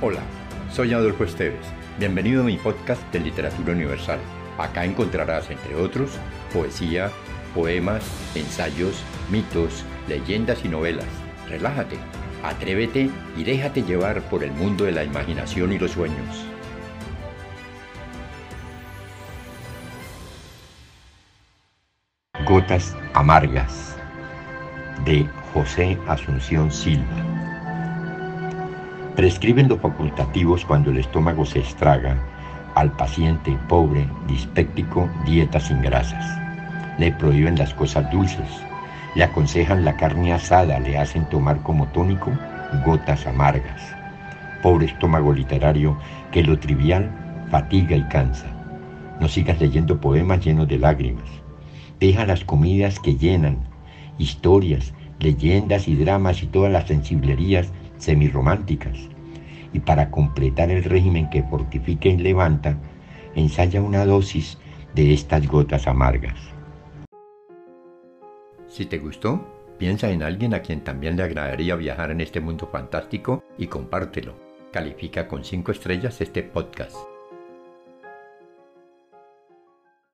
Hola, soy Adolfo Esteves. Bienvenido a mi podcast de Literatura Universal. Acá encontrarás, entre otros, poesía, poemas, ensayos, mitos, leyendas y novelas. Relájate, atrévete y déjate llevar por el mundo de la imaginación y los sueños. Gotas amargas de José Asunción Silva. Prescriben los facultativos cuando el estómago se estraga al paciente pobre, dispéptico, dieta sin grasas. Le prohíben las cosas dulces, le aconsejan la carne asada, le hacen tomar como tónico gotas amargas. Pobre estómago literario que lo trivial fatiga y cansa. No sigas leyendo poemas llenos de lágrimas. Deja las comidas que llenan, historias, leyendas y dramas y todas las sensiblerías semirrománticas. Y para completar el régimen que fortifica y levanta, ensaya una dosis de estas gotas amargas. Si te gustó, piensa en alguien a quien también le agradaría viajar en este mundo fantástico y compártelo. Califica con 5 estrellas este podcast.